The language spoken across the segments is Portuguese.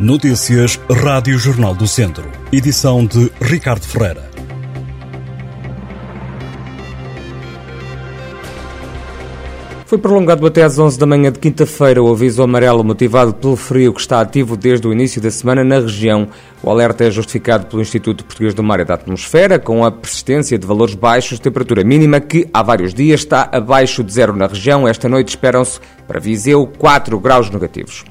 Notícias Rádio Jornal do Centro. Edição de Ricardo Ferreira. Foi prolongado até às 11 da manhã de quinta-feira o aviso amarelo motivado pelo frio que está ativo desde o início da semana na região. O alerta é justificado pelo Instituto Português do Mar e da Atmosfera, com a persistência de valores baixos de temperatura mínima que há vários dias está abaixo de zero na região. Esta noite esperam-se para Viseu 4 graus negativos.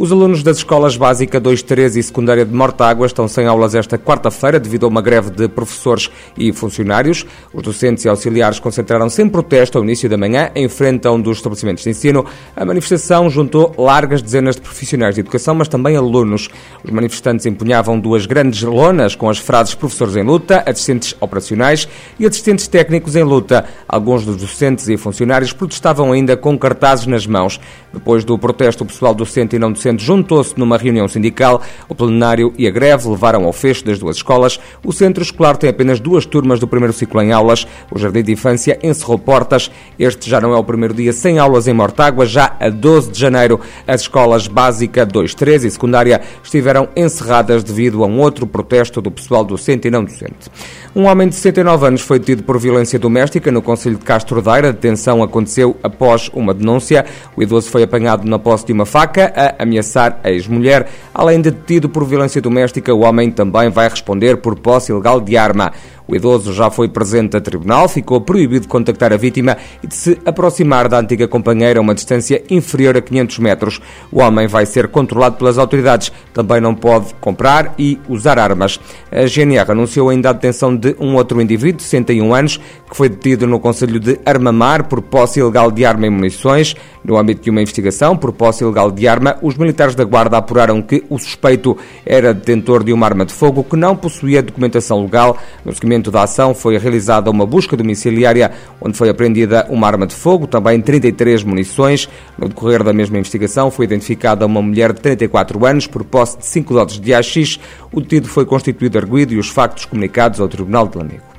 Os alunos das escolas básica 2, 3 e secundária de Mortágua estão sem aulas esta quarta-feira devido a uma greve de professores e funcionários. Os docentes e auxiliares concentraram-se em protesto ao início da manhã em frente a um dos estabelecimentos de ensino. A manifestação juntou largas dezenas de profissionais de educação, mas também alunos. Os manifestantes empunhavam duas grandes lonas com as frases professores em luta, assistentes operacionais e assistentes técnicos em luta. Alguns dos docentes e funcionários protestavam ainda com cartazes nas mãos. Depois do protesto, o pessoal docente e não docente juntou-se numa reunião sindical. O plenário e a greve levaram ao fecho das duas escolas. O centro escolar tem apenas duas turmas do primeiro ciclo em aulas. O jardim de infância encerrou portas. Este já não é o primeiro dia sem aulas em Mortágua. Já a 12 de janeiro, as escolas básica 2, 3 e secundária estiveram encerradas devido a um outro protesto do pessoal docente e não docente. Um homem de 69 anos foi detido por violência doméstica no Conselho de Castro Daire. A detenção aconteceu após uma denúncia. O idoso foi apanhado na posse de uma faca a ameaçar ameaçar a ex-mulher. Além de detido por violência doméstica, o homem também vai responder por posse ilegal de arma. O idoso já foi presente a tribunal, ficou proibido de contactar a vítima e de se aproximar da antiga companheira a uma distância inferior a 500 metros. O homem vai ser controlado pelas autoridades. Também não pode comprar e usar armas. A GNR anunciou ainda a detenção de um outro indivíduo de 61 anos que foi detido no Conselho de Armamar por posse ilegal de arma e munições. No âmbito de uma investigação por posse ilegal de arma, os militares da Guarda apuraram que o suspeito era detentor de uma arma de fogo que não possuía documentação legal. No seguimento seguimento da ação foi realizada uma busca domiciliária onde foi apreendida uma arma de fogo, também 33 munições. No decorrer da mesma investigação foi identificada uma mulher de 34 anos por posse de 5 doses de AX. O detido foi constituído arguído e os factos comunicados ao Tribunal de Lamego.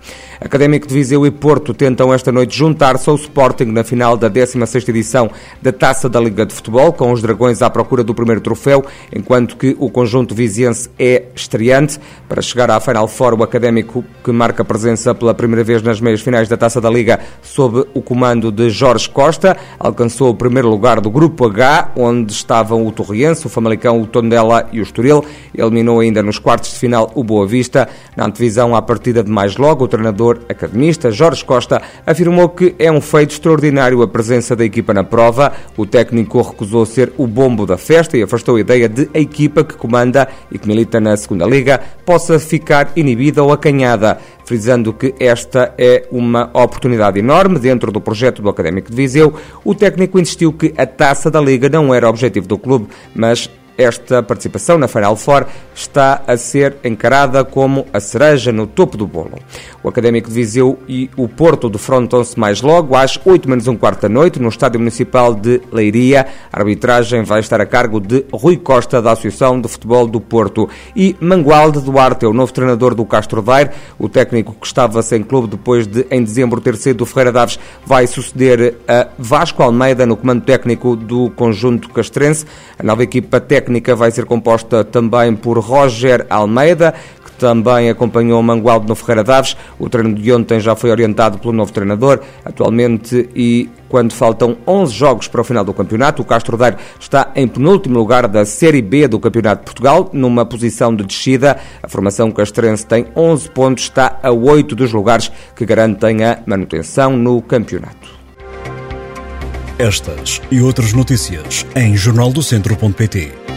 Académico de Viseu e Porto tentam esta noite juntar-se ao Sporting na final da 16ª edição da Taça da Liga de Futebol, com os Dragões à procura do primeiro troféu, enquanto que o conjunto viziense é estreante. Para chegar à Final Four, o Académico, que marca presença pela primeira vez nas meias finais da Taça da Liga, sob o comando de Jorge Costa, alcançou o primeiro lugar do Grupo H, onde estavam o Torriense, o Famalicão, o Tondela e o Estoril. Eliminou ainda nos quartos de final o Boa Vista. Na antevisão à partida de mais logo, o treinador treinador academista Jorge Costa afirmou que é um feito extraordinário a presença da equipa na prova. O técnico recusou ser o bombo da festa e afastou a ideia de a equipa que comanda e que milita na segunda liga possa ficar inibida ou acanhada frisando que esta é uma oportunidade enorme dentro do projeto do Académico de Viseu. O técnico insistiu que a taça da Liga não era objetivo do clube, mas esta participação na Final Four está a ser encarada como a cereja no topo do bolo. O Académico de Viseu e o Porto defrontam-se mais logo às 8 menos um quarto da noite no Estádio Municipal de Leiria. A arbitragem vai estar a cargo de Rui Costa da Associação de Futebol do Porto e Mangualde Duarte é o novo treinador do Castro Daire. O técnico que estava sem clube depois de em dezembro ter sido do Ferreira Daves vai suceder a Vasco Almeida no comando técnico do conjunto castrense. A nova equipa técnica técnica vai ser composta também por Roger Almeida, que também acompanhou Mangualde no Ferreira Daves. O treino de ontem já foi orientado pelo novo treinador. Atualmente, e quando faltam 11 jogos para o final do campeonato, o Castro Daire está em penúltimo lugar da Série B do Campeonato de Portugal, numa posição de descida. A formação castrense tem 11 pontos, está a 8 dos lugares que garantem a manutenção no campeonato. Estas e outras notícias em jornaldocentro.pt.